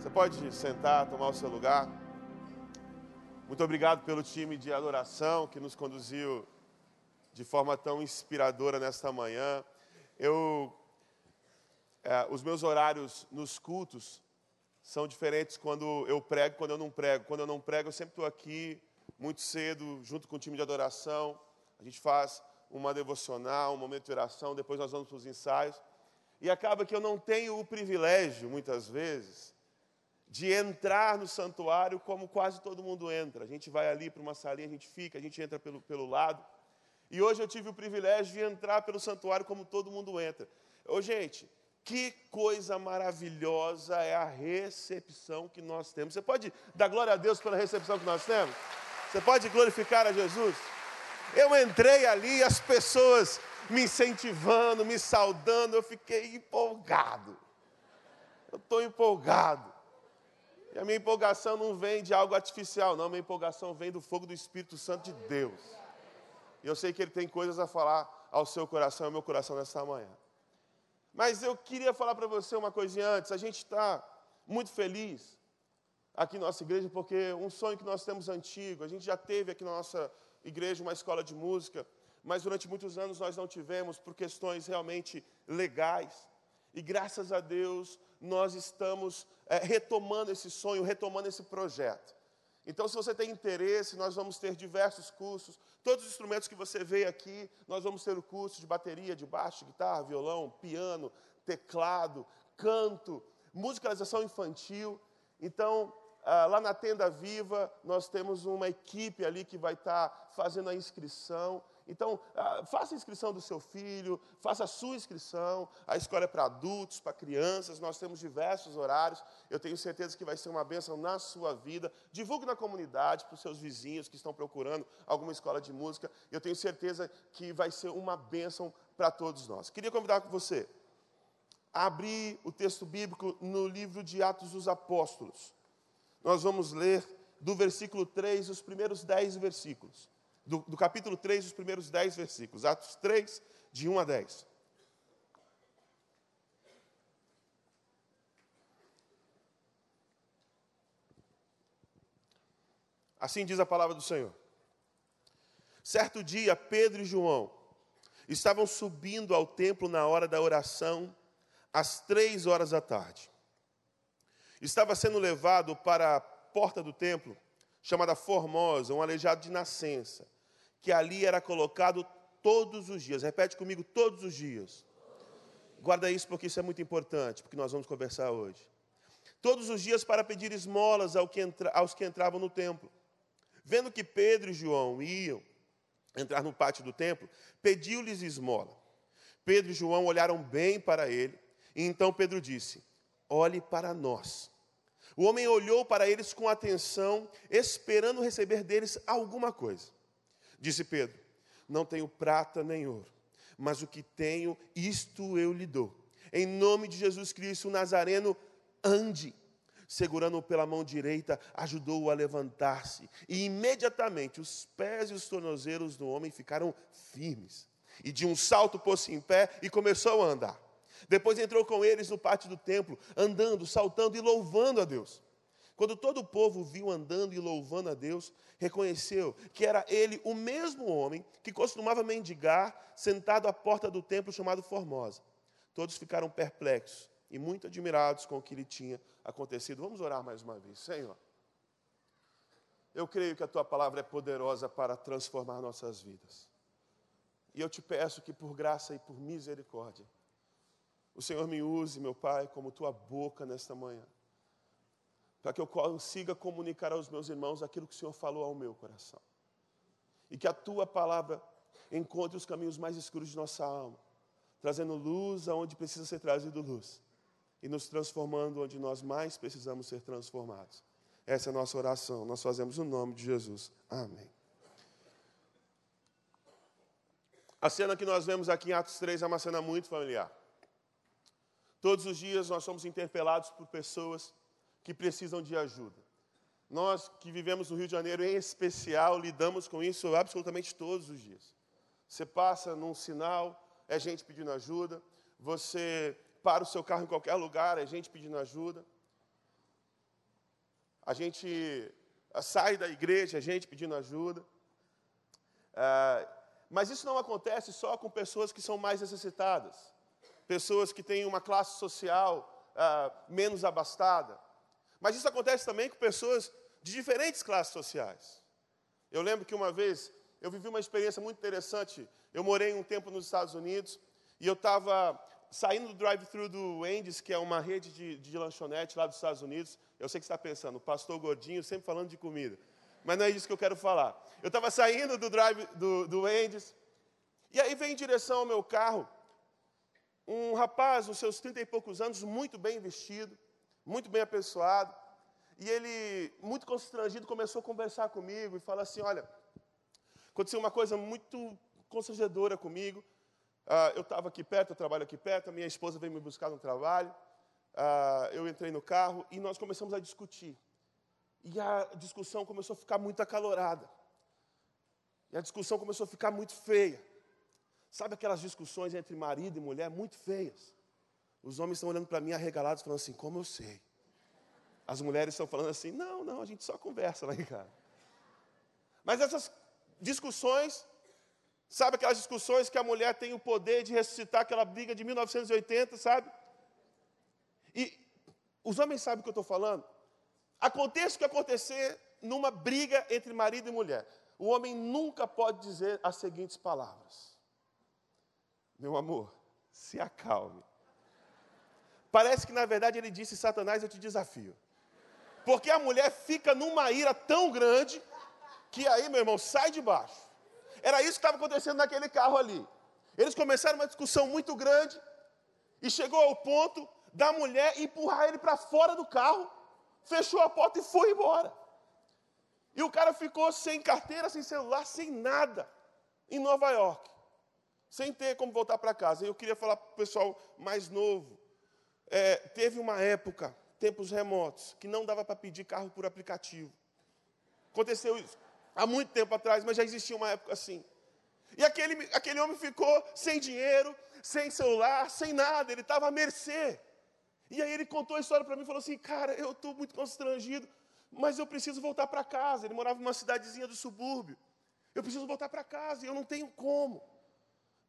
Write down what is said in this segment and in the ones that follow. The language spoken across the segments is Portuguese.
Você pode sentar, tomar o seu lugar. Muito obrigado pelo time de adoração que nos conduziu de forma tão inspiradora nesta manhã. Eu, é, os meus horários nos cultos são diferentes quando eu prego, quando eu não prego. Quando eu não prego, eu sempre estou aqui muito cedo, junto com o time de adoração. A gente faz uma devocional, um momento de oração, depois nós vamos para os ensaios. E acaba que eu não tenho o privilégio, muitas vezes, de entrar no santuário como quase todo mundo entra. A gente vai ali para uma salinha, a gente fica, a gente entra pelo, pelo lado. E hoje eu tive o privilégio de entrar pelo santuário como todo mundo entra. Ô, gente, que coisa maravilhosa é a recepção que nós temos. Você pode dar glória a Deus pela recepção que nós temos? Você pode glorificar a Jesus? Eu entrei ali, as pessoas me incentivando, me saudando, eu fiquei empolgado. Eu estou empolgado. E a minha empolgação não vem de algo artificial, não. Minha empolgação vem do fogo do Espírito Santo de Deus. E eu sei que Ele tem coisas a falar ao seu coração e ao meu coração nessa manhã. Mas eu queria falar para você uma coisinha antes. A gente está muito feliz aqui na nossa igreja, porque um sonho que nós temos antigo, a gente já teve aqui na nossa igreja uma escola de música, mas durante muitos anos nós não tivemos por questões realmente legais. E graças a Deus nós estamos é, retomando esse sonho, retomando esse projeto. Então, se você tem interesse, nós vamos ter diversos cursos. Todos os instrumentos que você vê aqui, nós vamos ter o curso de bateria, de baixo, guitarra, violão, piano, teclado, canto, musicalização infantil. Então, ah, lá na Tenda Viva, nós temos uma equipe ali que vai estar fazendo a inscrição. Então, ah, faça a inscrição do seu filho, faça a sua inscrição. A escola é para adultos, para crianças, nós temos diversos horários. Eu tenho certeza que vai ser uma bênção na sua vida. Divulgue na comunidade, para os seus vizinhos que estão procurando alguma escola de música. Eu tenho certeza que vai ser uma bênção para todos nós. Queria convidar você a abrir o texto bíblico no livro de Atos dos Apóstolos. Nós vamos ler do versículo 3, os primeiros 10 versículos do, do capítulo 3, os primeiros 10 versículos. Atos 3, de 1 a 10. Assim diz a palavra do Senhor. Certo dia, Pedro e João estavam subindo ao templo na hora da oração, às três horas da tarde. Estava sendo levado para a porta do templo, chamada Formosa, um aleijado de nascença que ali era colocado todos os dias. Repete comigo, todos os dias. Guarda isso porque isso é muito importante, porque nós vamos conversar hoje. Todos os dias para pedir esmolas aos que entravam no templo. Vendo que Pedro e João iam entrar no pátio do templo, pediu-lhes esmola. Pedro e João olharam bem para ele, e então Pedro disse: Olhe para nós. O homem olhou para eles com atenção, esperando receber deles alguma coisa. Disse Pedro: Não tenho prata nem ouro, mas o que tenho, isto eu lhe dou. Em nome de Jesus Cristo, o Nazareno, ande. Segurando-o pela mão direita, ajudou-o a levantar-se. E imediatamente os pés e os tornozelos do homem ficaram firmes. E de um salto pôs-se em pé e começou a andar. Depois entrou com eles no pátio do templo, andando, saltando e louvando a Deus. Quando todo o povo viu andando e louvando a Deus, reconheceu que era ele o mesmo homem que costumava mendigar sentado à porta do templo chamado Formosa. Todos ficaram perplexos e muito admirados com o que lhe tinha acontecido. Vamos orar mais uma vez. Senhor, eu creio que a tua palavra é poderosa para transformar nossas vidas. E eu te peço que por graça e por misericórdia, o Senhor me use, meu Pai, como tua boca nesta manhã para que eu consiga comunicar aos meus irmãos aquilo que o Senhor falou ao meu coração. E que a tua palavra encontre os caminhos mais escuros de nossa alma, trazendo luz aonde precisa ser trazido luz e nos transformando onde nós mais precisamos ser transformados. Essa é a nossa oração. Nós fazemos o no nome de Jesus. Amém. A cena que nós vemos aqui em Atos 3 é uma cena muito familiar. Todos os dias nós somos interpelados por pessoas que precisam de ajuda. Nós que vivemos no Rio de Janeiro, em especial, lidamos com isso absolutamente todos os dias. Você passa num sinal, é gente pedindo ajuda. Você para o seu carro em qualquer lugar, é gente pedindo ajuda. a gente sai da igreja, a gente pedindo ajuda. mas isso não acontece só com pessoas que são mais necessitadas, pessoas que têm uma classe social menos abastada. Mas isso acontece também com pessoas de diferentes classes sociais. Eu lembro que uma vez eu vivi uma experiência muito interessante. Eu morei um tempo nos Estados Unidos e eu estava saindo do drive-thru do Wendy's, que é uma rede de, de lanchonete lá dos Estados Unidos. Eu sei que você está pensando, o pastor gordinho sempre falando de comida. Mas não é isso que eu quero falar. Eu estava saindo do drive do, do Wendy's, e aí vem em direção ao meu carro um rapaz, uns seus trinta e poucos anos, muito bem vestido, muito bem apessoado, e ele, muito constrangido, começou a conversar comigo e falar assim: Olha, aconteceu uma coisa muito constrangedora comigo. Uh, eu estava aqui perto, eu trabalho aqui perto, a minha esposa veio me buscar no trabalho. Uh, eu entrei no carro e nós começamos a discutir. E a discussão começou a ficar muito acalorada. E a discussão começou a ficar muito feia. Sabe aquelas discussões entre marido e mulher muito feias? Os homens estão olhando para mim arregalados, falando assim: como eu sei? As mulheres estão falando assim: não, não, a gente só conversa lá em casa. Mas essas discussões Sabe aquelas discussões que a mulher tem o poder de ressuscitar aquela briga de 1980, sabe? E os homens sabem o que eu estou falando? Aconteça o que acontecer numa briga entre marido e mulher. O homem nunca pode dizer as seguintes palavras: Meu amor, se acalme. Parece que na verdade ele disse: Satanás, eu te desafio. Porque a mulher fica numa ira tão grande que aí, meu irmão, sai de baixo. Era isso que estava acontecendo naquele carro ali. Eles começaram uma discussão muito grande e chegou ao ponto da mulher empurrar ele para fora do carro, fechou a porta e foi embora. E o cara ficou sem carteira, sem celular, sem nada, em Nova York, sem ter como voltar para casa. Eu queria falar para o pessoal mais novo. É, teve uma época, tempos remotos, que não dava para pedir carro por aplicativo. Aconteceu isso há muito tempo atrás, mas já existia uma época assim. E aquele, aquele homem ficou sem dinheiro, sem celular, sem nada, ele estava à mercê. E aí ele contou a história para mim e falou assim: Cara, eu estou muito constrangido, mas eu preciso voltar para casa. Ele morava numa cidadezinha do subúrbio. Eu preciso voltar para casa e eu não tenho como.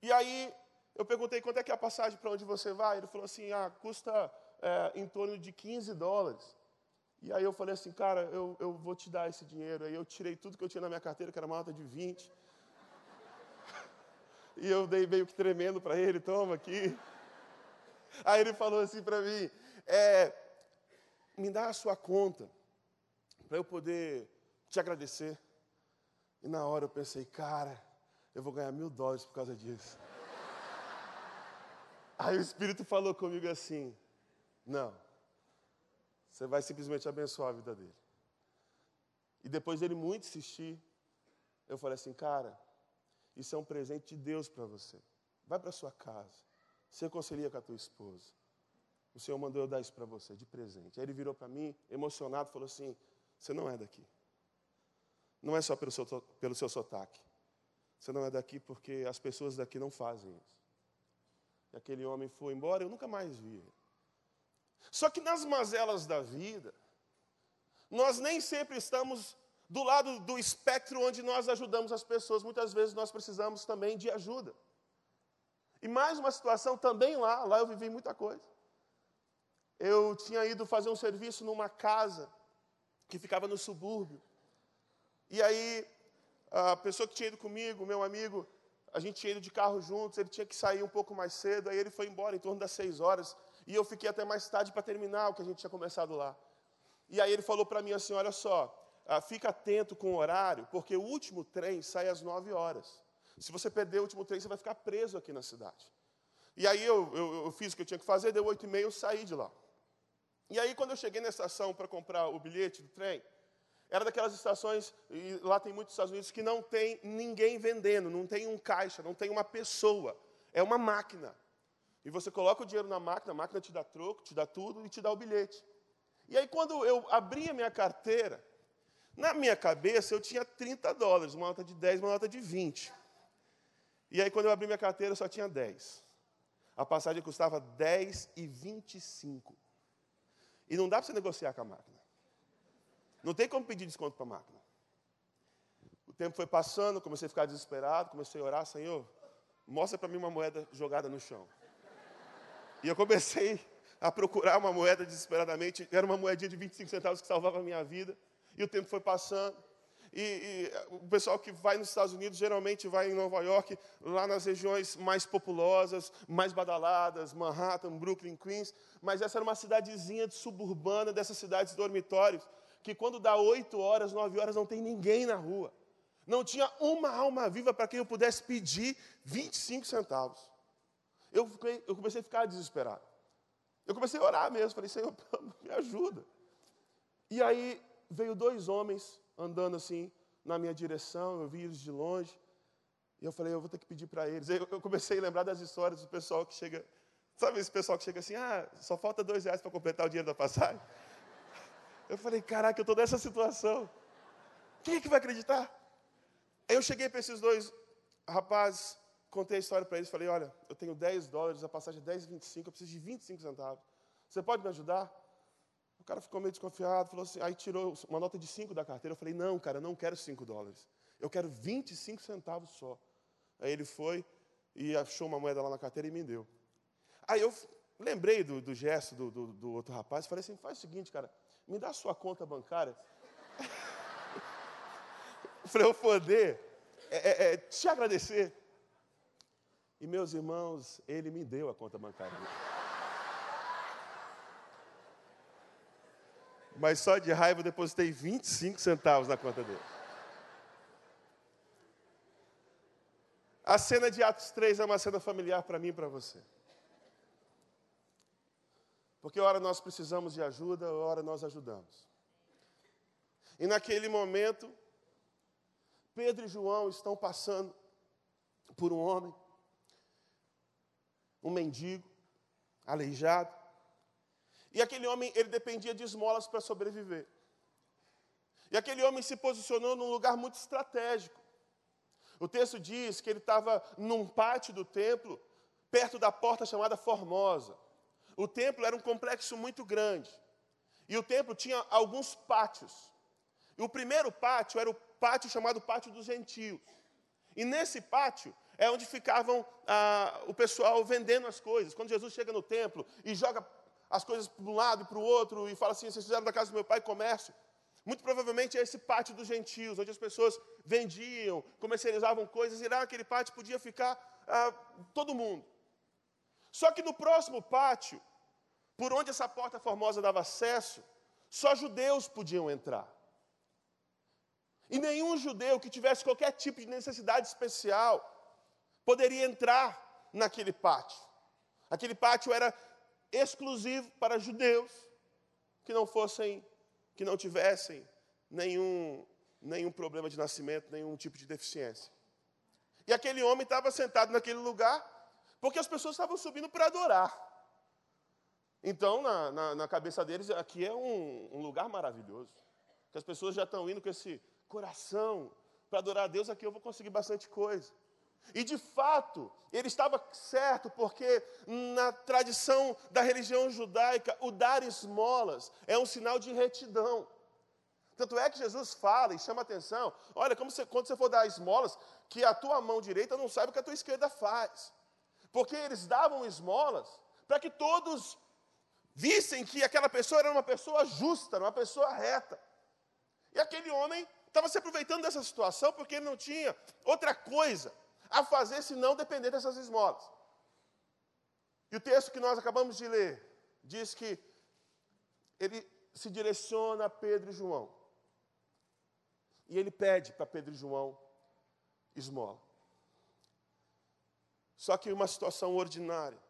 E aí eu perguntei quanto é que é a passagem para onde você vai. Ele falou assim: Ah, custa é, em torno de 15 dólares. E aí eu falei assim, cara, eu, eu vou te dar esse dinheiro. Aí eu tirei tudo que eu tinha na minha carteira, que era uma nota de 20. E eu dei meio que tremendo para ele, toma aqui. Aí ele falou assim para mim, é, me dá a sua conta, para eu poder te agradecer. E na hora eu pensei, cara, eu vou ganhar mil dólares por causa disso. Aí o Espírito falou comigo assim, não, você vai simplesmente abençoar a vida dele. E depois dele muito insistir, eu falei assim, cara, isso é um presente de Deus para você. Vai para sua casa, se reconcilia com a tua esposa. O Senhor mandou eu dar isso para você, de presente. Aí ele virou para mim, emocionado, falou assim: Você não é daqui. Não é só pelo seu, pelo seu sotaque. Você não é daqui porque as pessoas daqui não fazem isso. E aquele homem foi embora, eu nunca mais vi ele. Só que nas mazelas da vida, nós nem sempre estamos do lado do espectro onde nós ajudamos as pessoas. Muitas vezes nós precisamos também de ajuda. E mais uma situação também lá, lá eu vivi muita coisa. Eu tinha ido fazer um serviço numa casa que ficava no subúrbio. E aí, a pessoa que tinha ido comigo, meu amigo, a gente ido de carro juntos, ele tinha que sair um pouco mais cedo, aí ele foi embora em torno das seis horas. E eu fiquei até mais tarde para terminar o que a gente tinha começado lá. E aí ele falou para mim assim: olha só, ah, fica atento com o horário, porque o último trem sai às 9 horas. Se você perder o último trem, você vai ficar preso aqui na cidade. E aí eu, eu, eu fiz o que eu tinha que fazer, deu 8 e meia, eu saí de lá. E aí quando eu cheguei na estação para comprar o bilhete do trem, era daquelas estações, e lá tem muitos Estados Unidos, que não tem ninguém vendendo, não tem um caixa, não tem uma pessoa, é uma máquina. E você coloca o dinheiro na máquina, a máquina te dá troco, te dá tudo e te dá o bilhete. E aí, quando eu abri a minha carteira, na minha cabeça eu tinha 30 dólares, uma nota de 10, uma nota de 20. E aí, quando eu abri minha carteira, eu só tinha 10. A passagem custava 10 e 25. E não dá para você negociar com a máquina. Não tem como pedir desconto para a máquina. O tempo foi passando, comecei a ficar desesperado, comecei a orar, Senhor, mostra para mim uma moeda jogada no chão. E eu comecei a procurar uma moeda desesperadamente. Era uma moedinha de 25 centavos que salvava a minha vida. E o tempo foi passando. E, e, o pessoal que vai nos Estados Unidos geralmente vai em Nova York, lá nas regiões mais populosas, mais badaladas, Manhattan, Brooklyn, Queens. Mas essa era uma cidadezinha de suburbana, dessas cidades dormitórios, que quando dá 8 horas, 9 horas, não tem ninguém na rua. Não tinha uma alma viva para quem eu pudesse pedir 25 centavos. Eu, fiquei, eu comecei a ficar desesperado. Eu comecei a orar mesmo, falei, Senhor, me ajuda. E aí veio dois homens andando assim na minha direção, eu vi eles de longe. E eu falei, eu vou ter que pedir para eles. Aí eu comecei a lembrar das histórias do pessoal que chega, sabe esse pessoal que chega assim, ah, só falta dois reais para completar o dinheiro da passagem? Eu falei, caraca, eu estou nessa situação. Quem é que vai acreditar? Aí eu cheguei para esses dois rapazes, contei a história para eles, falei, olha, eu tenho 10 dólares, a passagem é 10,25, eu preciso de 25 centavos. Você pode me ajudar? O cara ficou meio desconfiado, falou assim, aí tirou uma nota de 5 da carteira. Eu falei, não, cara, eu não quero 5 dólares. Eu quero 25 centavos só. Aí ele foi e achou uma moeda lá na carteira e me deu. Aí eu lembrei do, do gesto do, do, do outro rapaz, falei assim, faz o seguinte, cara, me dá sua conta bancária. para eu poder é, é, é, te agradecer. E meus irmãos, ele me deu a conta bancária. Mas só de raiva eu depositei 25 centavos na conta dele. A cena de Atos 3 é uma cena familiar para mim e para você. Porque hora nós precisamos de ajuda, hora nós ajudamos. E naquele momento, Pedro e João estão passando por um homem um mendigo, aleijado. E aquele homem, ele dependia de esmolas para sobreviver. E aquele homem se posicionou num lugar muito estratégico. O texto diz que ele estava num pátio do templo, perto da porta chamada Formosa. O templo era um complexo muito grande. E o templo tinha alguns pátios. E o primeiro pátio era o pátio chamado Pátio dos Gentios. E nesse pátio é onde ficavam ah, o pessoal vendendo as coisas. Quando Jesus chega no templo e joga as coisas para um lado e para o outro e fala assim: vocês fizeram da casa do meu pai comércio. Muito provavelmente é esse pátio dos gentios, onde as pessoas vendiam, comercializavam coisas, e lá naquele pátio podia ficar ah, todo mundo. Só que no próximo pátio, por onde essa porta formosa dava acesso, só judeus podiam entrar. E nenhum judeu que tivesse qualquer tipo de necessidade especial poderia entrar naquele pátio. Aquele pátio era exclusivo para judeus que não fossem, que não tivessem nenhum, nenhum problema de nascimento, nenhum tipo de deficiência. E aquele homem estava sentado naquele lugar porque as pessoas estavam subindo para adorar. Então, na, na, na, cabeça deles, aqui é um, um lugar maravilhoso. Que as pessoas já estão indo com esse coração para adorar a Deus, aqui eu vou conseguir bastante coisa. E de fato, ele estava certo, porque na tradição da religião judaica, o dar esmolas é um sinal de retidão. Tanto é que Jesus fala e chama atenção: olha, como você, quando você for dar esmolas, que a tua mão direita não saiba o que a tua esquerda faz. Porque eles davam esmolas para que todos vissem que aquela pessoa era uma pessoa justa, uma pessoa reta. E aquele homem estava se aproveitando dessa situação porque ele não tinha outra coisa a fazer se não depender dessas esmolas. E o texto que nós acabamos de ler diz que ele se direciona a Pedro e João. E ele pede para Pedro e João esmola. Só que uma situação ordinária,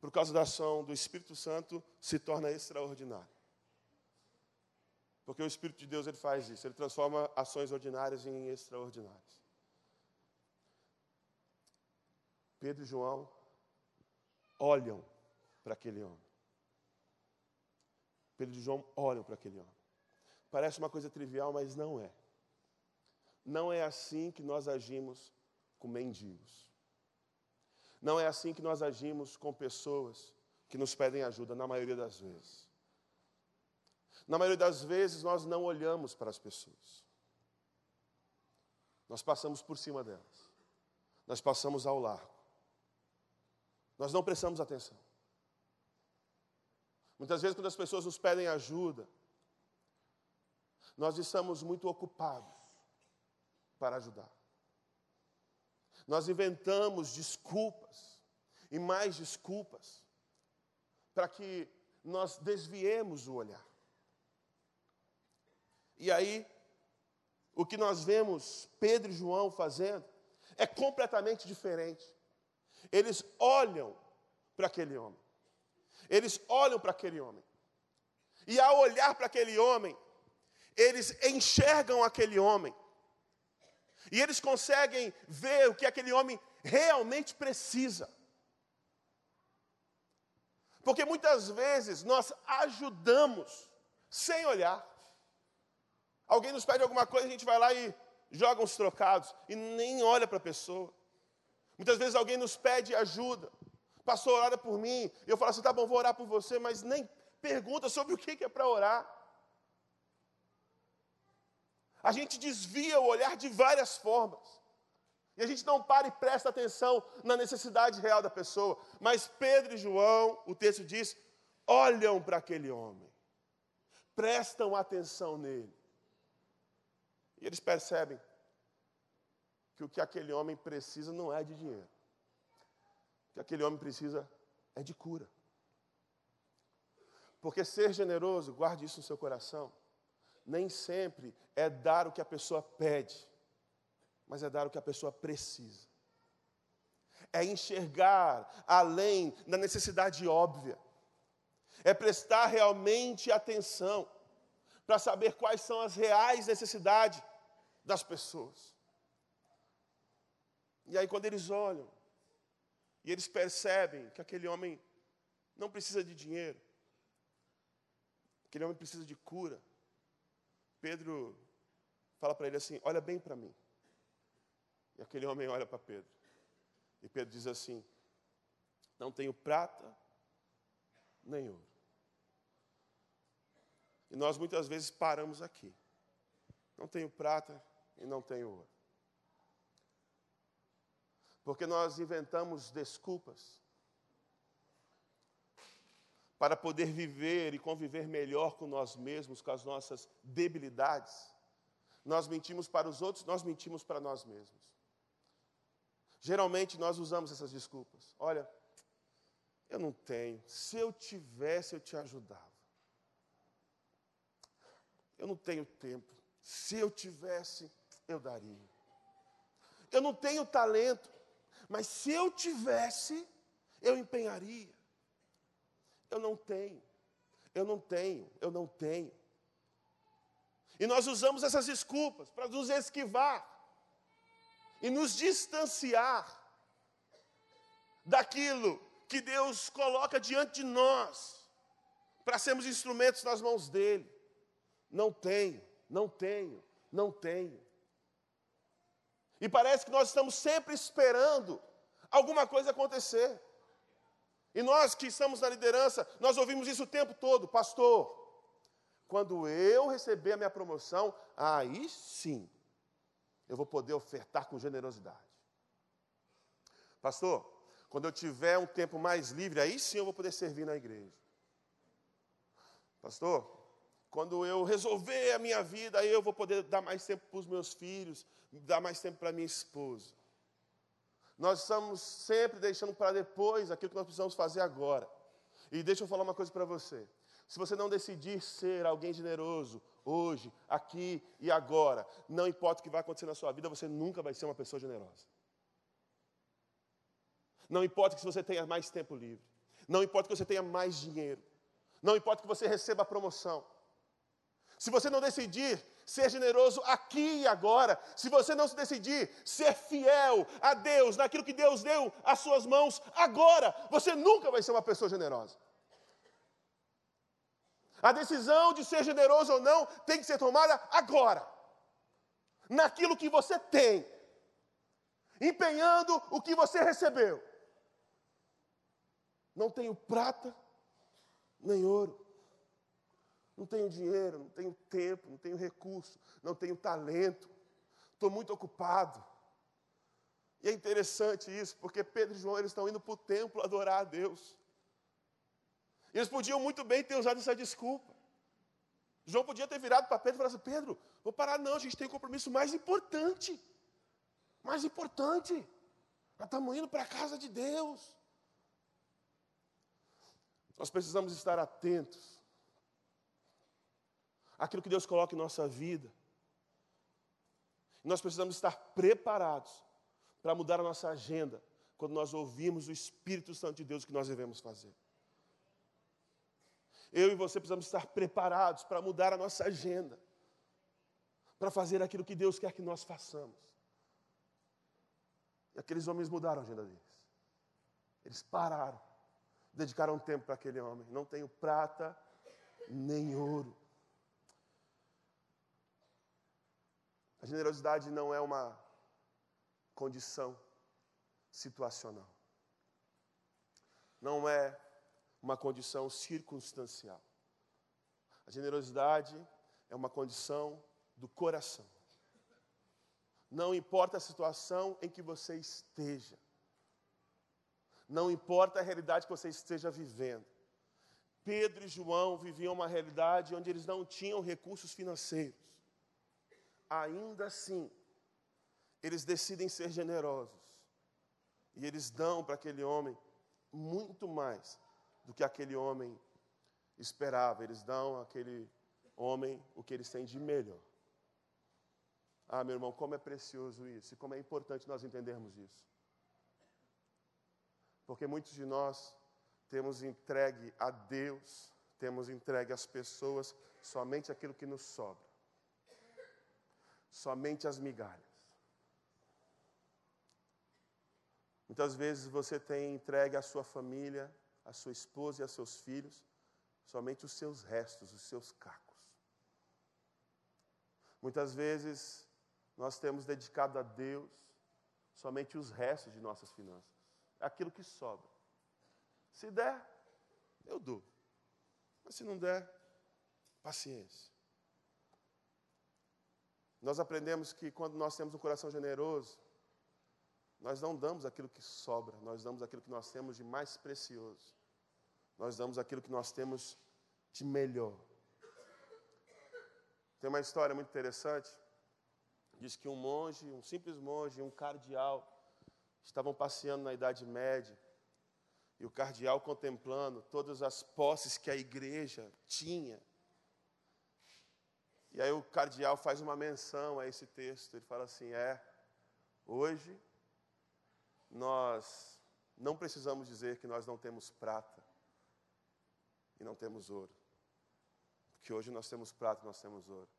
por causa da ação do Espírito Santo, se torna extraordinária. Porque o Espírito de Deus ele faz isso, ele transforma ações ordinárias em extraordinárias. Pedro e João olham para aquele homem. Pedro e João olham para aquele homem. Parece uma coisa trivial, mas não é. Não é assim que nós agimos com mendigos. Não é assim que nós agimos com pessoas que nos pedem ajuda, na maioria das vezes. Na maioria das vezes, nós não olhamos para as pessoas. Nós passamos por cima delas. Nós passamos ao largo. Nós não prestamos atenção. Muitas vezes, quando as pessoas nos pedem ajuda, nós estamos muito ocupados para ajudar. Nós inventamos desculpas e mais desculpas para que nós desviemos o olhar. E aí, o que nós vemos Pedro e João fazendo é completamente diferente. Eles olham para aquele homem. Eles olham para aquele homem. E ao olhar para aquele homem, eles enxergam aquele homem. E eles conseguem ver o que aquele homem realmente precisa. Porque muitas vezes nós ajudamos sem olhar. Alguém nos pede alguma coisa, a gente vai lá e joga uns trocados e nem olha para a pessoa. Muitas vezes alguém nos pede ajuda. Pastor, ora por mim. Eu falo assim, tá bom, vou orar por você, mas nem pergunta sobre o que é para orar. A gente desvia o olhar de várias formas. E a gente não para e presta atenção na necessidade real da pessoa. Mas Pedro e João, o texto diz, olham para aquele homem, prestam atenção nele. E eles percebem que o que aquele homem precisa não é de dinheiro. O que aquele homem precisa é de cura. Porque ser generoso, guarde isso no seu coração, nem sempre é dar o que a pessoa pede, mas é dar o que a pessoa precisa. É enxergar além da necessidade óbvia. É prestar realmente atenção para saber quais são as reais necessidades das pessoas. E aí, quando eles olham e eles percebem que aquele homem não precisa de dinheiro, aquele homem precisa de cura, Pedro fala para ele assim: Olha bem para mim. E aquele homem olha para Pedro. E Pedro diz assim: Não tenho prata nem ouro. E nós muitas vezes paramos aqui. Não tenho prata e não tenho ouro. Porque nós inventamos desculpas para poder viver e conviver melhor com nós mesmos, com as nossas debilidades. Nós mentimos para os outros, nós mentimos para nós mesmos. Geralmente nós usamos essas desculpas. Olha, eu não tenho. Se eu tivesse, eu te ajudava. Eu não tenho tempo. Se eu tivesse, eu daria. Eu não tenho talento, mas se eu tivesse, eu empenharia. Eu não tenho, eu não tenho, eu não tenho. E nós usamos essas desculpas para nos esquivar e nos distanciar daquilo que Deus coloca diante de nós, para sermos instrumentos nas mãos dEle. Não tenho, não tenho, não tenho. E parece que nós estamos sempre esperando alguma coisa acontecer. E nós que estamos na liderança, nós ouvimos isso o tempo todo, pastor. Quando eu receber a minha promoção, aí sim eu vou poder ofertar com generosidade. Pastor, quando eu tiver um tempo mais livre, aí sim eu vou poder servir na igreja. Pastor, quando eu resolver a minha vida, aí eu vou poder dar mais tempo para os meus filhos, dar mais tempo para minha esposa. Nós estamos sempre deixando para depois aquilo que nós precisamos fazer agora. E deixa eu falar uma coisa para você. Se você não decidir ser alguém generoso hoje, aqui e agora, não importa o que vai acontecer na sua vida, você nunca vai ser uma pessoa generosa. Não importa que você tenha mais tempo livre. Não importa que você tenha mais dinheiro. Não importa que você receba a promoção. Se você não decidir ser generoso aqui e agora, se você não se decidir ser fiel a Deus, naquilo que Deus deu às suas mãos agora, você nunca vai ser uma pessoa generosa. A decisão de ser generoso ou não tem que ser tomada agora, naquilo que você tem, empenhando o que você recebeu. Não tenho prata nem ouro, Não tenho dinheiro, não tenho tempo, não tenho recurso, não tenho talento, estou muito ocupado. E é interessante isso, porque Pedro e João eles estão indo para o templo adorar a Deus. Eles podiam muito bem ter usado essa desculpa. João podia ter virado para Pedro e falado assim: Pedro, vou parar, não, a gente tem um compromisso mais importante. Mais importante. Nós estamos indo para a casa de Deus. Nós precisamos estar atentos àquilo que Deus coloca em nossa vida. Nós precisamos estar preparados para mudar a nossa agenda quando nós ouvirmos o Espírito Santo de Deus que nós devemos fazer. Eu e você precisamos estar preparados para mudar a nossa agenda, para fazer aquilo que Deus quer que nós façamos. E aqueles homens mudaram a agenda deles. Eles pararam, dedicaram tempo para aquele homem. Não tenho prata nem ouro. A generosidade não é uma condição situacional. Não é uma condição circunstancial. A generosidade é uma condição do coração. Não importa a situação em que você esteja. Não importa a realidade que você esteja vivendo. Pedro e João viviam uma realidade onde eles não tinham recursos financeiros. Ainda assim, eles decidem ser generosos. E eles dão para aquele homem muito mais do que aquele homem esperava. Eles dão àquele homem o que eles têm de melhor. Ah, meu irmão, como é precioso isso e como é importante nós entendermos isso. Porque muitos de nós temos entregue a Deus, temos entregue às pessoas somente aquilo que nos sobra, somente as migalhas. Muitas vezes você tem entregue à sua família a sua esposa e a seus filhos somente os seus restos, os seus cacos. Muitas vezes nós temos dedicado a Deus somente os restos de nossas finanças, aquilo que sobra. Se der, eu dou. Mas se não der, paciência. Nós aprendemos que quando nós temos um coração generoso, nós não damos aquilo que sobra, nós damos aquilo que nós temos de mais precioso. Nós damos aquilo que nós temos de melhor. Tem uma história muito interessante. Diz que um monge, um simples monge, um cardeal, estavam passeando na Idade Média. E o cardeal contemplando todas as posses que a igreja tinha. E aí o cardeal faz uma menção a esse texto. Ele fala assim: é, hoje nós não precisamos dizer que nós não temos prata e não temos ouro. Porque hoje nós temos prata e nós temos ouro.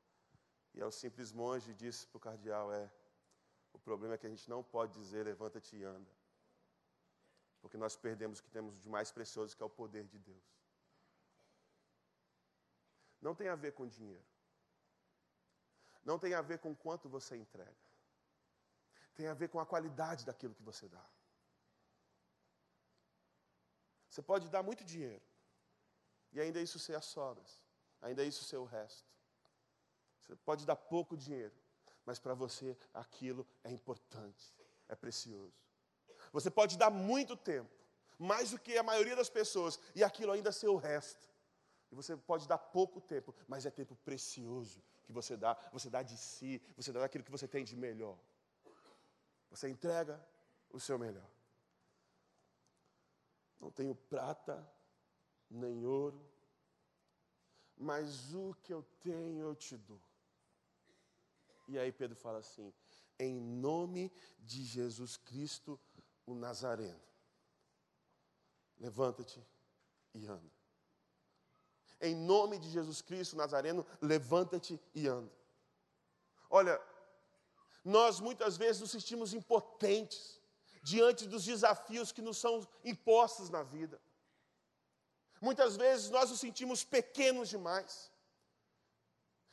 E é o simples monge disse para o cardeal: é, o problema é que a gente não pode dizer levanta-te e anda. Porque nós perdemos o que temos de mais precioso, que é o poder de Deus. Não tem a ver com dinheiro. Não tem a ver com quanto você entrega tem a ver com a qualidade daquilo que você dá. Você pode dar muito dinheiro, e ainda isso ser as sobras, ainda isso ser o resto. Você pode dar pouco dinheiro, mas para você aquilo é importante, é precioso. Você pode dar muito tempo, mais do que a maioria das pessoas, e aquilo ainda ser o resto. E você pode dar pouco tempo, mas é tempo precioso que você dá. Você dá de si, você dá aquilo que você tem de melhor. Você entrega o seu melhor. Não tenho prata, nem ouro, mas o que eu tenho eu te dou. E aí Pedro fala assim: em nome de Jesus Cristo, o Nazareno, levanta-te e anda. Em nome de Jesus Cristo, Nazareno, levanta-te e anda. Olha, nós muitas vezes nos sentimos impotentes diante dos desafios que nos são impostos na vida. Muitas vezes nós nos sentimos pequenos demais.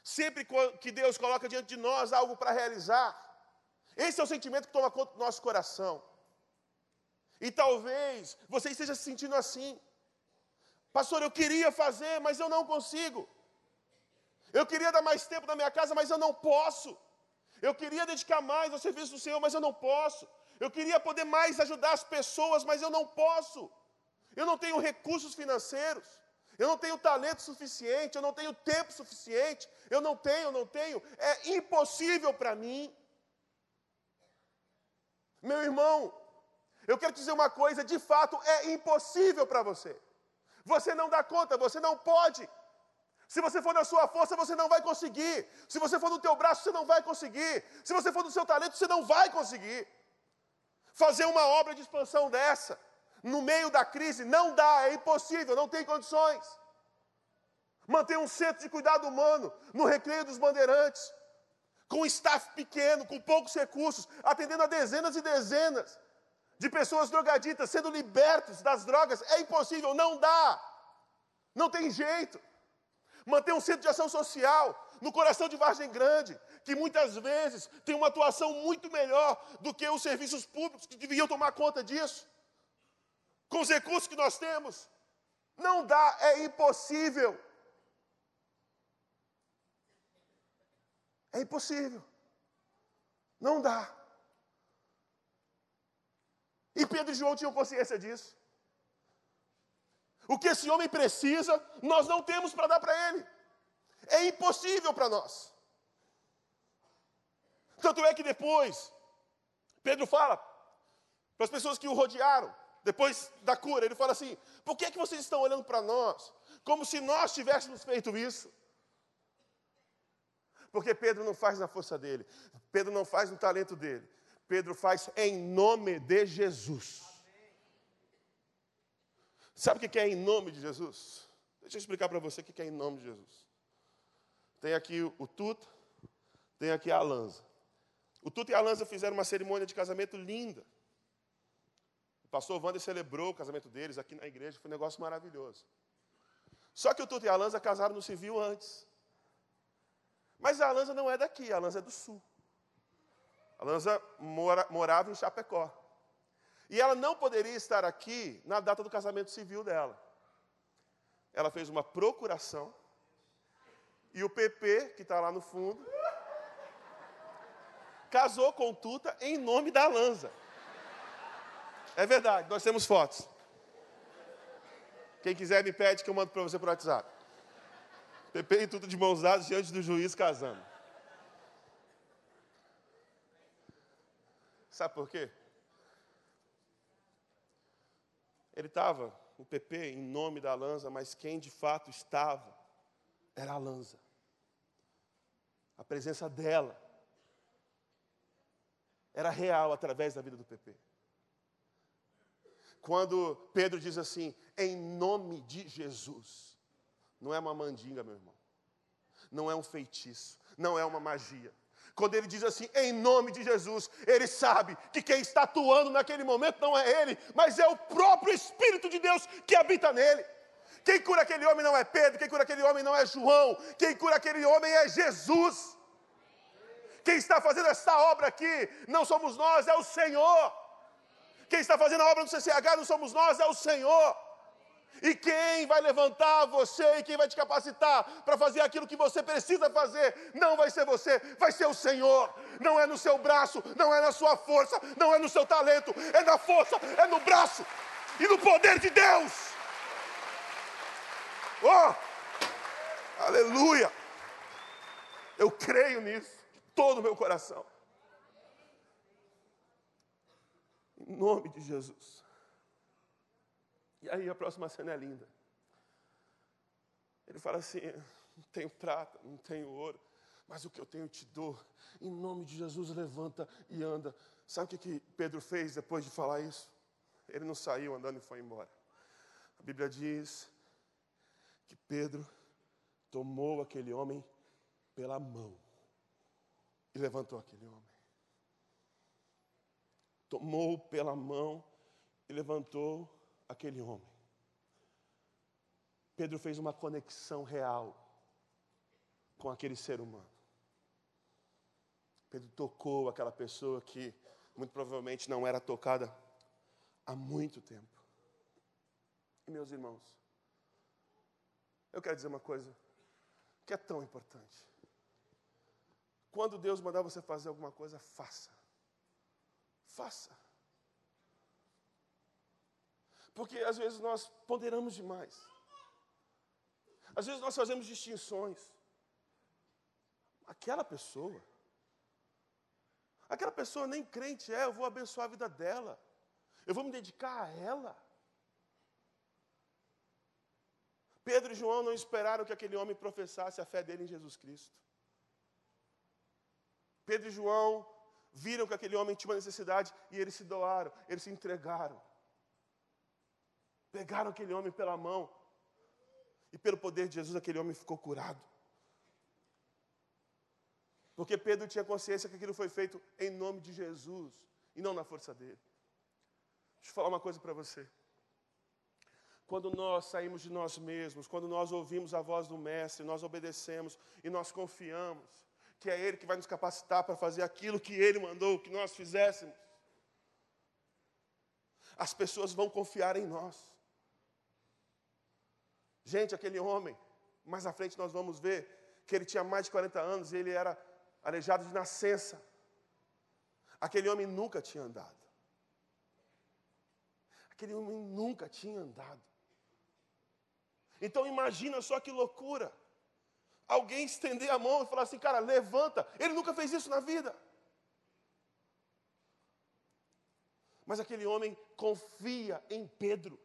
Sempre que Deus coloca diante de nós algo para realizar, esse é o sentimento que toma conta do nosso coração. E talvez você esteja se sentindo assim. Pastor, eu queria fazer, mas eu não consigo. Eu queria dar mais tempo na minha casa, mas eu não posso. Eu queria dedicar mais ao serviço do Senhor, mas eu não posso. Eu queria poder mais ajudar as pessoas, mas eu não posso. Eu não tenho recursos financeiros. Eu não tenho talento suficiente, eu não tenho tempo suficiente. Eu não tenho, eu não tenho. É impossível para mim. Meu irmão, eu quero dizer uma coisa, de fato é impossível para você. Você não dá conta, você não pode. Se você for na sua força, você não vai conseguir. Se você for no teu braço, você não vai conseguir. Se você for no seu talento, você não vai conseguir. Fazer uma obra de expansão dessa, no meio da crise, não dá, é impossível, não tem condições. Manter um centro de cuidado humano no recreio dos bandeirantes, com um staff pequeno, com poucos recursos, atendendo a dezenas e dezenas de pessoas drogaditas sendo libertos das drogas, é impossível, não dá. Não tem jeito manter um centro de ação social no coração de Vargem Grande, que muitas vezes tem uma atuação muito melhor do que os serviços públicos que deviam tomar conta disso, com os recursos que nós temos. Não dá, é impossível. É impossível. Não dá. E Pedro e João tinham consciência disso. O que esse homem precisa, nós não temos para dar para ele. É impossível para nós. Tanto é que depois, Pedro fala para as pessoas que o rodearam, depois da cura, ele fala assim: por que, é que vocês estão olhando para nós como se nós tivéssemos feito isso? Porque Pedro não faz na força dele, Pedro não faz no talento dele, Pedro faz em nome de Jesus. Sabe o que é em nome de Jesus? Deixa eu explicar para você o que é em nome de Jesus. Tem aqui o Tuta, tem aqui a Alanza. O Tuta e a Alanza fizeram uma cerimônia de casamento linda. O pastor Wander celebrou o casamento deles aqui na igreja, foi um negócio maravilhoso. Só que o Tuta e a Alanza casaram no civil antes. Mas a Alanza não é daqui, a Alanza é do sul. A Alanza mora, morava em Chapecó. E ela não poderia estar aqui na data do casamento civil dela. Ela fez uma procuração. E o PP, que está lá no fundo, casou com Tuta em nome da Lanza. É verdade, nós temos fotos. Quem quiser me pede que eu mando para você por WhatsApp. Pepe e Tuta de mãos dadas diante do juiz casando. Sabe por quê? Ele estava, o PP, em nome da Lanza, mas quem de fato estava era a Lanza. A presença dela era real através da vida do PP. Quando Pedro diz assim, em nome de Jesus, não é uma mandinga, meu irmão, não é um feitiço, não é uma magia, quando ele diz assim, em nome de Jesus, ele sabe que quem está atuando naquele momento não é ele, mas é o próprio Espírito de Deus que habita nele. Quem cura aquele homem não é Pedro, quem cura aquele homem não é João, quem cura aquele homem é Jesus. Quem está fazendo esta obra aqui não somos nós, é o Senhor. Quem está fazendo a obra no CCH não somos nós, é o Senhor. E quem vai levantar você e quem vai te capacitar para fazer aquilo que você precisa fazer, não vai ser você, vai ser o Senhor. Não é no seu braço, não é na sua força, não é no seu talento, é na força, é no braço e no poder de Deus. Oh! Aleluia! Eu creio nisso, de todo o meu coração. Em nome de Jesus. E aí a próxima cena é linda. Ele fala assim: não tenho prata, não tenho ouro, mas o que eu tenho te dou. Em nome de Jesus, levanta e anda. Sabe o que, que Pedro fez depois de falar isso? Ele não saiu andando e foi embora. A Bíblia diz que Pedro tomou aquele homem pela mão e levantou aquele homem. Tomou pela mão e levantou aquele homem. Pedro fez uma conexão real com aquele ser humano. Pedro tocou aquela pessoa que muito provavelmente não era tocada há muito tempo. E meus irmãos, eu quero dizer uma coisa. que é tão importante. Quando Deus mandar você fazer alguma coisa, faça. Faça. Porque às vezes nós ponderamos demais. Às vezes nós fazemos distinções. Aquela pessoa, aquela pessoa nem crente é, eu vou abençoar a vida dela. Eu vou me dedicar a ela. Pedro e João não esperaram que aquele homem professasse a fé dele em Jesus Cristo. Pedro e João viram que aquele homem tinha uma necessidade e eles se doaram, eles se entregaram. Pegaram aquele homem pela mão e pelo poder de Jesus aquele homem ficou curado. Porque Pedro tinha consciência que aquilo foi feito em nome de Jesus e não na força dele. Deixa eu falar uma coisa para você. Quando nós saímos de nós mesmos, quando nós ouvimos a voz do Mestre, nós obedecemos e nós confiamos que é Ele que vai nos capacitar para fazer aquilo que Ele mandou que nós fizéssemos, as pessoas vão confiar em nós. Gente, aquele homem, mais à frente nós vamos ver que ele tinha mais de 40 anos e ele era aleijado de nascença. Aquele homem nunca tinha andado. Aquele homem nunca tinha andado. Então imagina só que loucura. Alguém estender a mão e falar assim, cara, levanta. Ele nunca fez isso na vida. Mas aquele homem confia em Pedro.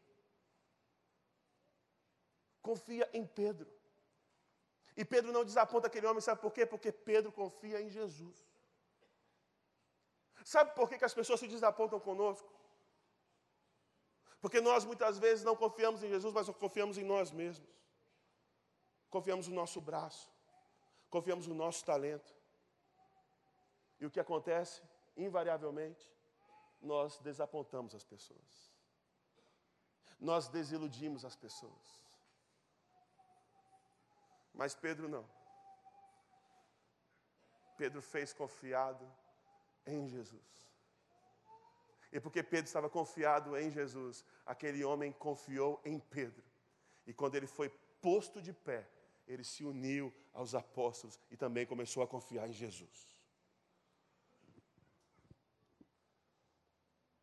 Confia em Pedro. E Pedro não desaponta aquele homem, sabe por quê? Porque Pedro confia em Jesus. Sabe por que, que as pessoas se desapontam conosco? Porque nós muitas vezes não confiamos em Jesus, mas confiamos em nós mesmos. Confiamos no nosso braço, confiamos no nosso talento. E o que acontece? Invariavelmente, nós desapontamos as pessoas. Nós desiludimos as pessoas. Mas Pedro não. Pedro fez confiado em Jesus. E porque Pedro estava confiado em Jesus, aquele homem confiou em Pedro. E quando ele foi posto de pé, ele se uniu aos apóstolos e também começou a confiar em Jesus.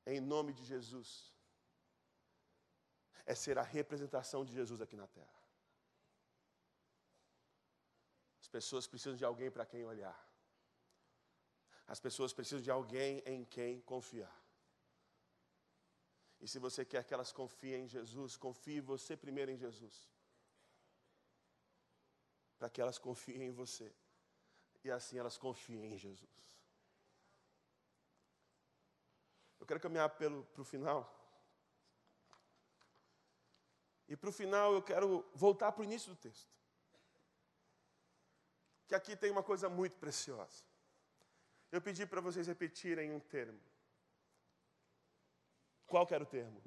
Em nome de Jesus, é ser a representação de Jesus aqui na terra. As pessoas precisam de alguém para quem olhar. As pessoas precisam de alguém em quem confiar. E se você quer que elas confiem em Jesus, confie você primeiro em Jesus. Para que elas confiem em você. E assim elas confiem em Jesus. Eu quero caminhar para o final. E para o final eu quero voltar para o início do texto. Que aqui tem uma coisa muito preciosa. Eu pedi para vocês repetirem um termo. Qual que era o termo?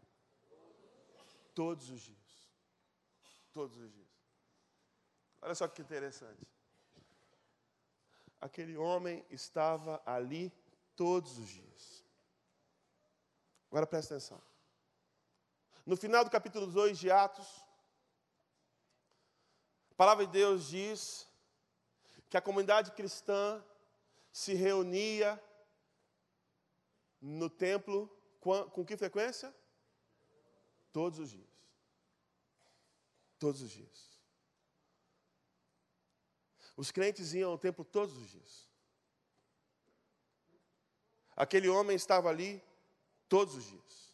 Todos os dias. Todos os dias. Olha só que interessante. Aquele homem estava ali todos os dias. Agora presta atenção. No final do capítulo 2 de Atos, a palavra de Deus diz que a comunidade cristã se reunia no templo com que frequência? Todos os dias. Todos os dias. Os crentes iam ao templo todos os dias. Aquele homem estava ali todos os dias.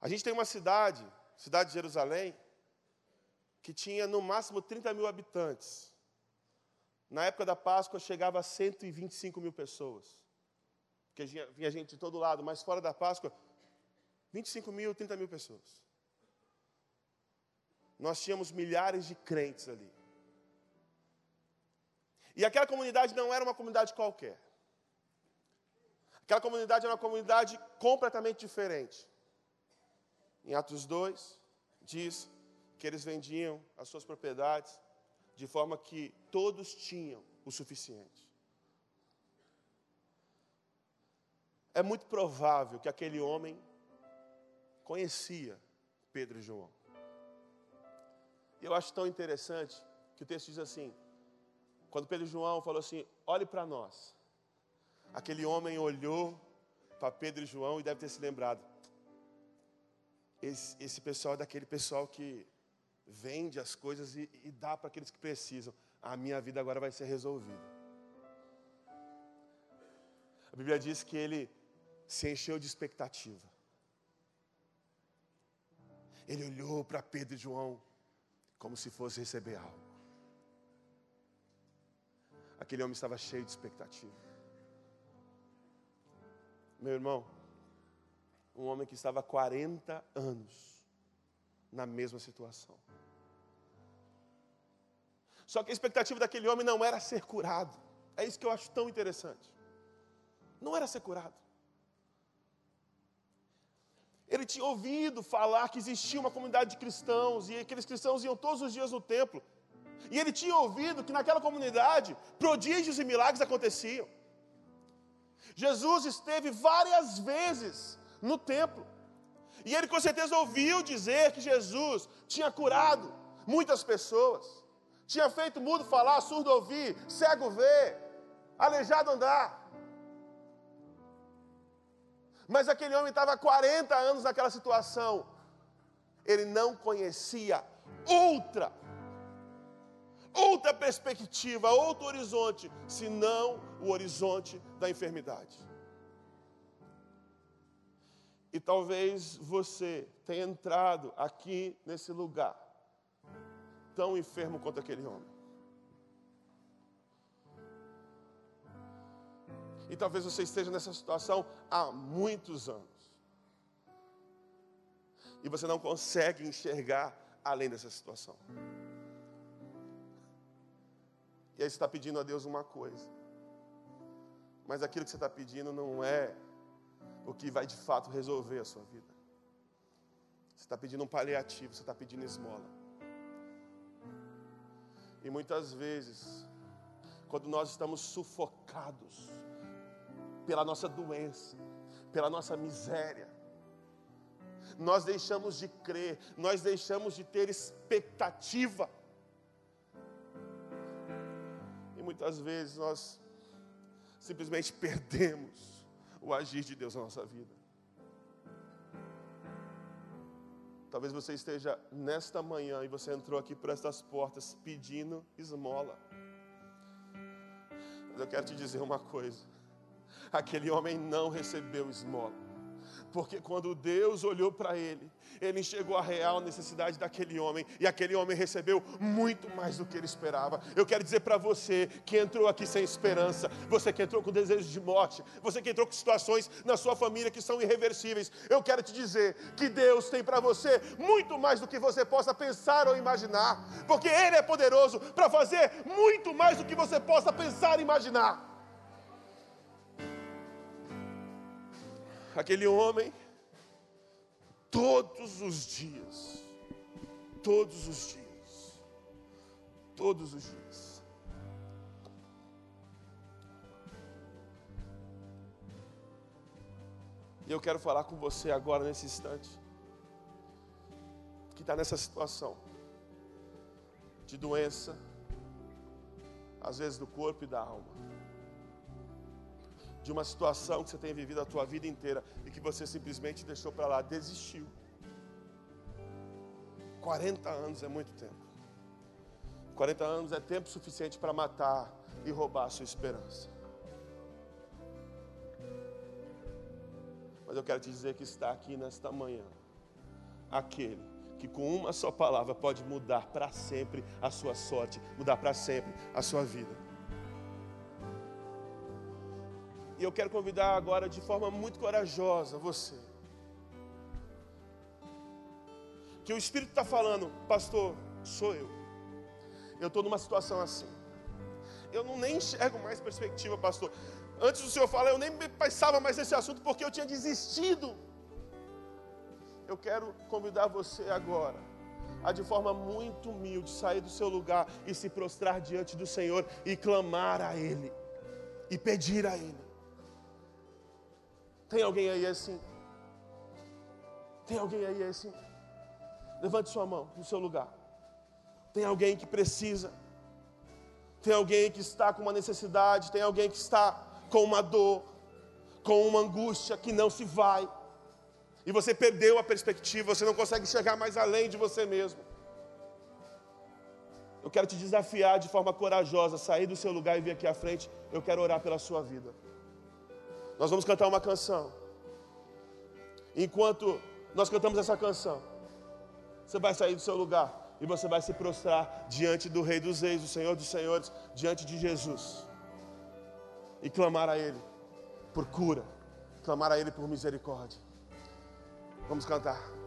A gente tem uma cidade, cidade de Jerusalém, que tinha no máximo 30 mil habitantes. Na época da Páscoa chegava a 125 mil pessoas porque vinha gente de todo lado, mas fora da Páscoa, 25 mil, 30 mil pessoas. Nós tínhamos milhares de crentes ali. E aquela comunidade não era uma comunidade qualquer. Aquela comunidade era uma comunidade completamente diferente. Em Atos 2, diz que eles vendiam as suas propriedades de forma que todos tinham o suficiente. É muito provável que aquele homem conhecia Pedro e João. E eu acho tão interessante que o texto diz assim: quando Pedro e João falou assim, olhe para nós. Aquele homem olhou para Pedro e João e deve ter se lembrado. Esse, esse pessoal é daquele pessoal que vende as coisas e, e dá para aqueles que precisam. A minha vida agora vai ser resolvida. A Bíblia diz que ele se encheu de expectativa. Ele olhou para Pedro e João como se fosse receber algo. Aquele homem estava cheio de expectativa. Meu irmão, um homem que estava há 40 anos na mesma situação. Só que a expectativa daquele homem não era ser curado. É isso que eu acho tão interessante. Não era ser curado. Ele tinha ouvido falar que existia uma comunidade de cristãos e aqueles cristãos iam todos os dias no templo. E ele tinha ouvido que naquela comunidade prodígios e milagres aconteciam. Jesus esteve várias vezes no templo. E ele com certeza ouviu dizer que Jesus tinha curado muitas pessoas, tinha feito mudo falar, surdo ouvir, cego ver, aleijado andar. Mas aquele homem estava há 40 anos naquela situação. Ele não conhecia outra outra perspectiva, outro horizonte, senão o horizonte da enfermidade. E talvez você tenha entrado aqui nesse lugar, tão enfermo quanto aquele homem. E talvez você esteja nessa situação há muitos anos. E você não consegue enxergar além dessa situação. E aí você está pedindo a Deus uma coisa. Mas aquilo que você está pedindo não é o que vai de fato resolver a sua vida. Você está pedindo um paliativo, você está pedindo esmola. E muitas vezes, quando nós estamos sufocados pela nossa doença, pela nossa miséria, nós deixamos de crer, nós deixamos de ter expectativa muitas vezes nós simplesmente perdemos o agir de Deus na nossa vida. Talvez você esteja nesta manhã e você entrou aqui por estas portas pedindo esmola. Mas eu quero te dizer uma coisa: aquele homem não recebeu esmola. Porque quando Deus olhou para ele, ele enxergou a real necessidade daquele homem, e aquele homem recebeu muito mais do que ele esperava. Eu quero dizer para você que entrou aqui sem esperança, você que entrou com desejo de morte, você que entrou com situações na sua família que são irreversíveis, eu quero te dizer que Deus tem para você muito mais do que você possa pensar ou imaginar, porque Ele é poderoso para fazer muito mais do que você possa pensar e imaginar. Aquele homem, todos os dias, todos os dias, todos os dias. E eu quero falar com você agora, nesse instante, que está nessa situação de doença, às vezes do corpo e da alma de uma situação que você tem vivido a tua vida inteira e que você simplesmente deixou para lá, desistiu. 40 anos é muito tempo. 40 anos é tempo suficiente para matar e roubar a sua esperança. Mas eu quero te dizer que está aqui nesta manhã aquele que com uma só palavra pode mudar para sempre a sua sorte, mudar para sempre a sua vida. E eu quero convidar agora de forma muito corajosa você. Que o Espírito está falando, pastor, sou eu. Eu estou numa situação assim. Eu não nem enxergo mais perspectiva, pastor. Antes do senhor falar, eu nem pensava mais nesse assunto porque eu tinha desistido. Eu quero convidar você agora a de forma muito humilde sair do seu lugar e se prostrar diante do Senhor e clamar a Ele e pedir a Ele. Tem alguém aí assim? Tem alguém aí assim? Levante sua mão no seu lugar. Tem alguém que precisa. Tem alguém que está com uma necessidade, tem alguém que está com uma dor, com uma angústia que não se vai. E você perdeu a perspectiva, você não consegue chegar mais além de você mesmo. Eu quero te desafiar de forma corajosa, sair do seu lugar e vir aqui à frente. Eu quero orar pela sua vida. Nós vamos cantar uma canção. Enquanto nós cantamos essa canção, você vai sair do seu lugar e você vai se prostrar diante do Rei dos Reis, do Senhor dos Senhores, diante de Jesus. E clamar a Ele por cura, clamar a Ele por misericórdia. Vamos cantar.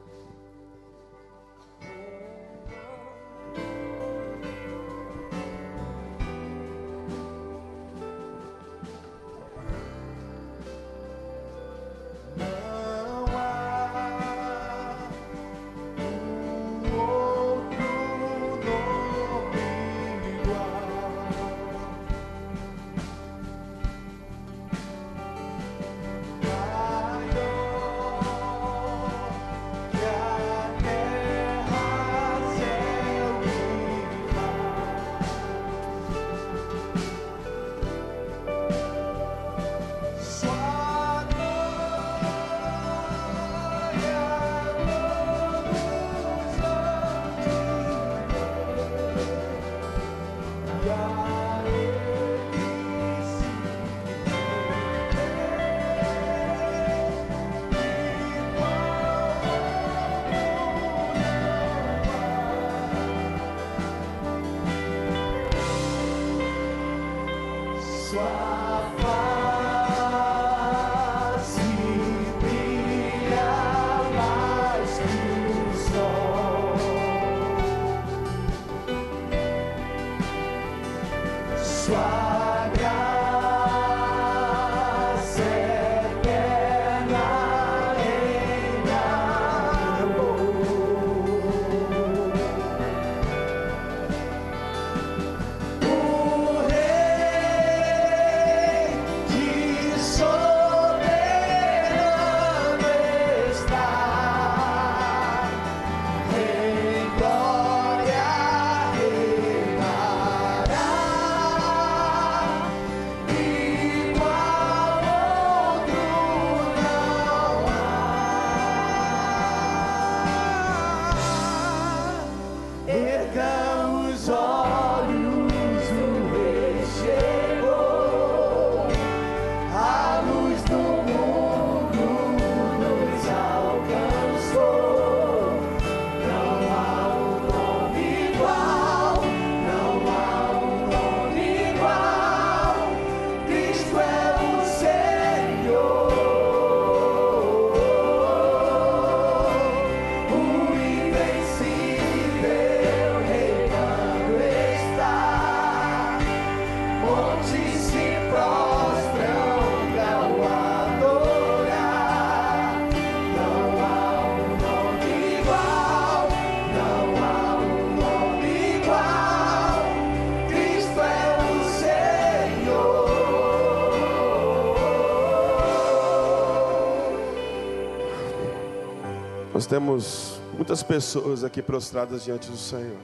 Nós temos muitas pessoas aqui prostradas diante do Senhor.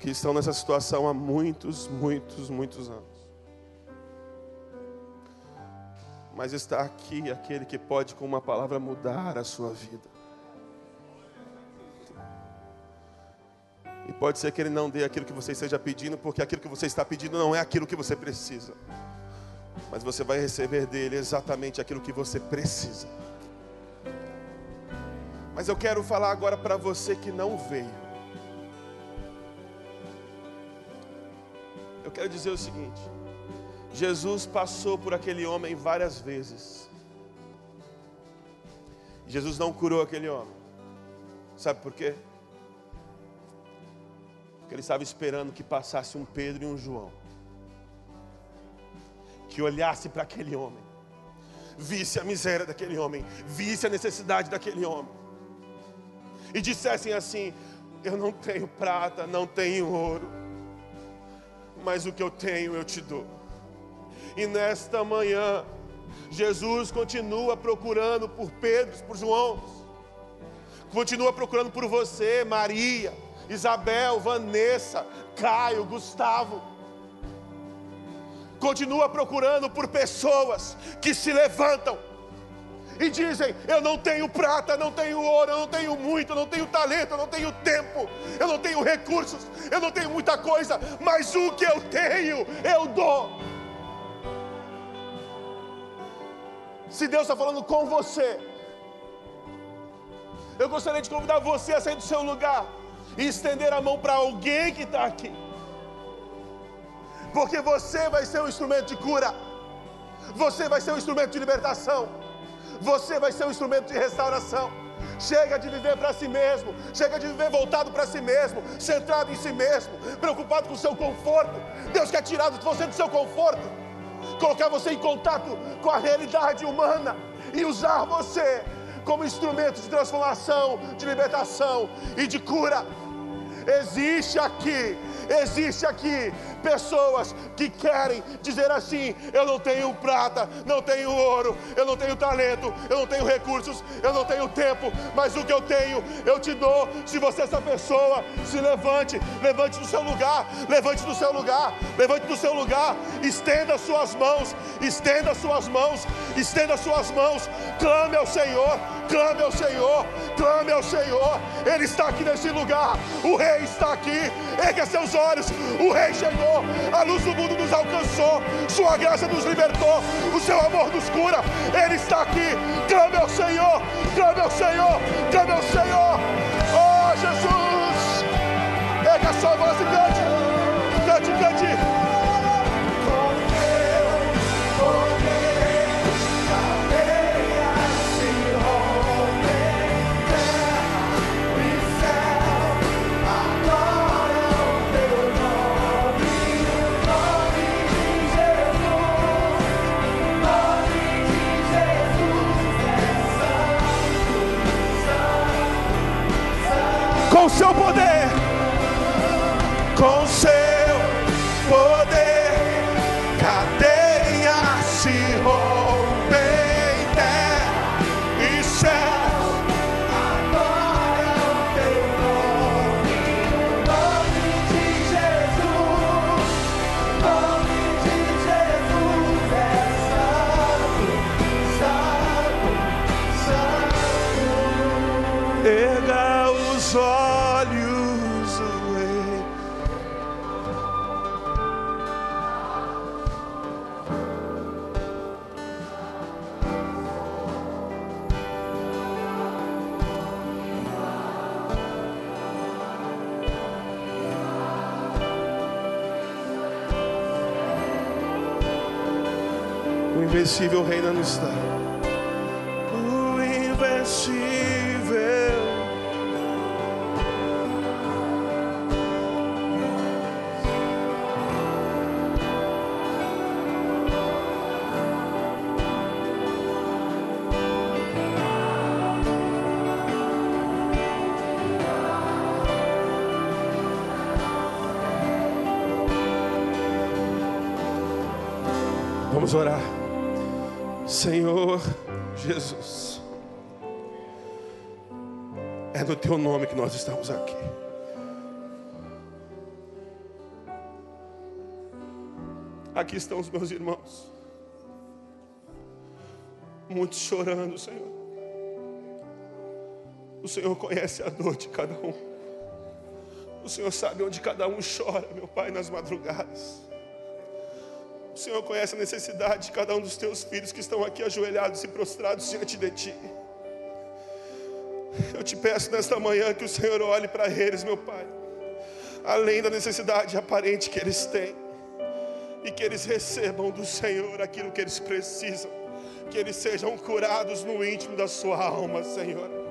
Que estão nessa situação há muitos, muitos, muitos anos. Mas está aqui aquele que pode, com uma palavra, mudar a sua vida. E pode ser que ele não dê aquilo que você esteja pedindo, porque aquilo que você está pedindo não é aquilo que você precisa mas você vai receber dele exatamente aquilo que você precisa. Mas eu quero falar agora para você que não veio. Eu quero dizer o seguinte: Jesus passou por aquele homem várias vezes. Jesus não curou aquele homem. Sabe por quê? Porque ele estava esperando que passasse um Pedro e um João que olhasse para aquele homem, visse a miséria daquele homem, visse a necessidade daquele homem, e dissessem assim: Eu não tenho prata, não tenho ouro, mas o que eu tenho eu te dou. E nesta manhã, Jesus continua procurando por Pedro, por João, continua procurando por você, Maria, Isabel, Vanessa, Caio, Gustavo. Continua procurando por pessoas que se levantam e dizem: Eu não tenho prata, não tenho ouro, eu não tenho muito, eu não tenho talento, eu não tenho tempo, eu não tenho recursos, eu não tenho muita coisa, mas o que eu tenho, eu dou. Se Deus está falando com você, eu gostaria de convidar você a sair do seu lugar e estender a mão para alguém que está aqui, porque você vai ser um instrumento de cura, você vai ser um instrumento de libertação, você vai ser um instrumento de restauração. Chega de viver para si mesmo, chega de viver voltado para si mesmo, centrado em si mesmo, preocupado com o seu conforto. Deus quer tirar você do seu conforto, colocar você em contato com a realidade humana e usar você como instrumento de transformação, de libertação e de cura. Existe aqui, existe aqui pessoas que querem dizer assim: eu não tenho prata, não tenho ouro, eu não tenho talento, eu não tenho recursos, eu não tenho tempo, mas o que eu tenho eu te dou. Se você é essa pessoa, se levante, levante do seu lugar, levante do seu lugar, levante do seu lugar, estenda suas mãos, estenda suas mãos, estenda suas mãos, clame ao Senhor, clame ao Senhor, clame ao Senhor, Ele está aqui nesse lugar, o Rei está aqui, erga seus olhos, o Rei chegou. A luz do mundo nos alcançou, Sua graça nos libertou, o Seu amor nos cura. Ele está aqui. Clame ao Senhor, clame ao Senhor, clame ao Senhor. Oh Jesus, pega a sua voz e cante, cante, cante. Vamos orar. Senhor Jesus, é no Teu nome que nós estamos aqui. Aqui estão os meus irmãos, muitos chorando, Senhor. O Senhor conhece a dor de cada um. O Senhor sabe onde cada um chora, meu Pai, nas madrugadas. O Senhor conhece a necessidade de cada um dos teus filhos que estão aqui ajoelhados e prostrados diante de ti. Eu te peço nesta manhã que o Senhor olhe para eles, meu Pai, além da necessidade aparente que eles têm, e que eles recebam do Senhor aquilo que eles precisam, que eles sejam curados no íntimo da sua alma, Senhor.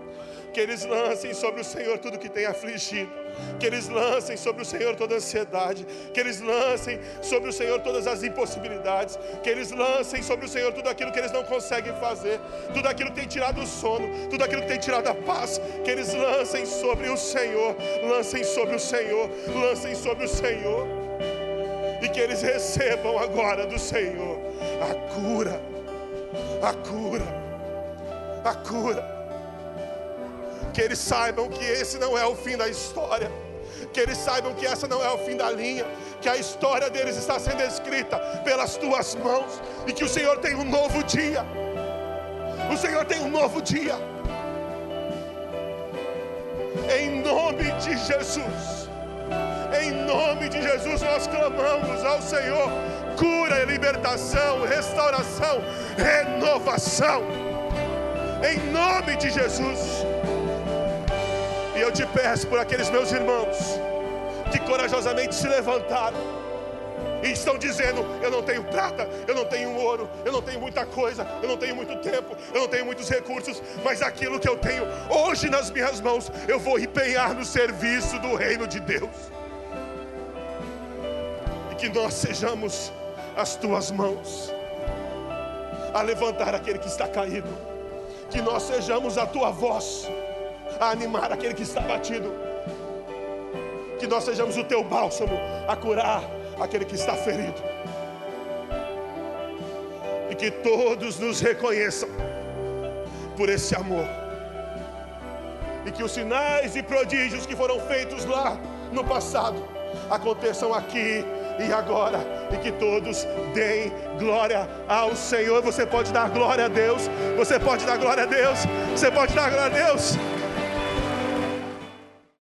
Que eles lancem sobre o Senhor tudo que tem afligido. Que eles lancem sobre o Senhor toda ansiedade, que eles lancem sobre o Senhor todas as impossibilidades, que eles lancem sobre o Senhor tudo aquilo que eles não conseguem fazer, tudo aquilo que tem tirado o sono, tudo aquilo que tem tirado a paz, que eles lancem sobre o Senhor, lancem sobre o Senhor, lancem sobre o Senhor, e que eles recebam agora do Senhor a cura, a cura, a cura que eles saibam que esse não é o fim da história, que eles saibam que essa não é o fim da linha, que a história deles está sendo escrita pelas tuas mãos e que o Senhor tem um novo dia. O Senhor tem um novo dia. Em nome de Jesus. Em nome de Jesus nós clamamos ao Senhor cura, libertação, restauração, renovação. Em nome de Jesus. Eu te peço por aqueles meus irmãos que corajosamente se levantaram e estão dizendo: Eu não tenho prata, eu não tenho ouro, eu não tenho muita coisa, eu não tenho muito tempo, eu não tenho muitos recursos, mas aquilo que eu tenho hoje nas minhas mãos, eu vou empenhar no serviço do reino de Deus. E que nós sejamos as tuas mãos a levantar aquele que está caído, que nós sejamos a tua voz a animar aquele que está batido, que nós sejamos o teu bálsamo a curar aquele que está ferido, e que todos nos reconheçam por esse amor, e que os sinais e prodígios que foram feitos lá no passado aconteçam aqui e agora, e que todos deem glória ao Senhor. Você pode dar glória a Deus, você pode dar glória a Deus, você pode dar glória a Deus.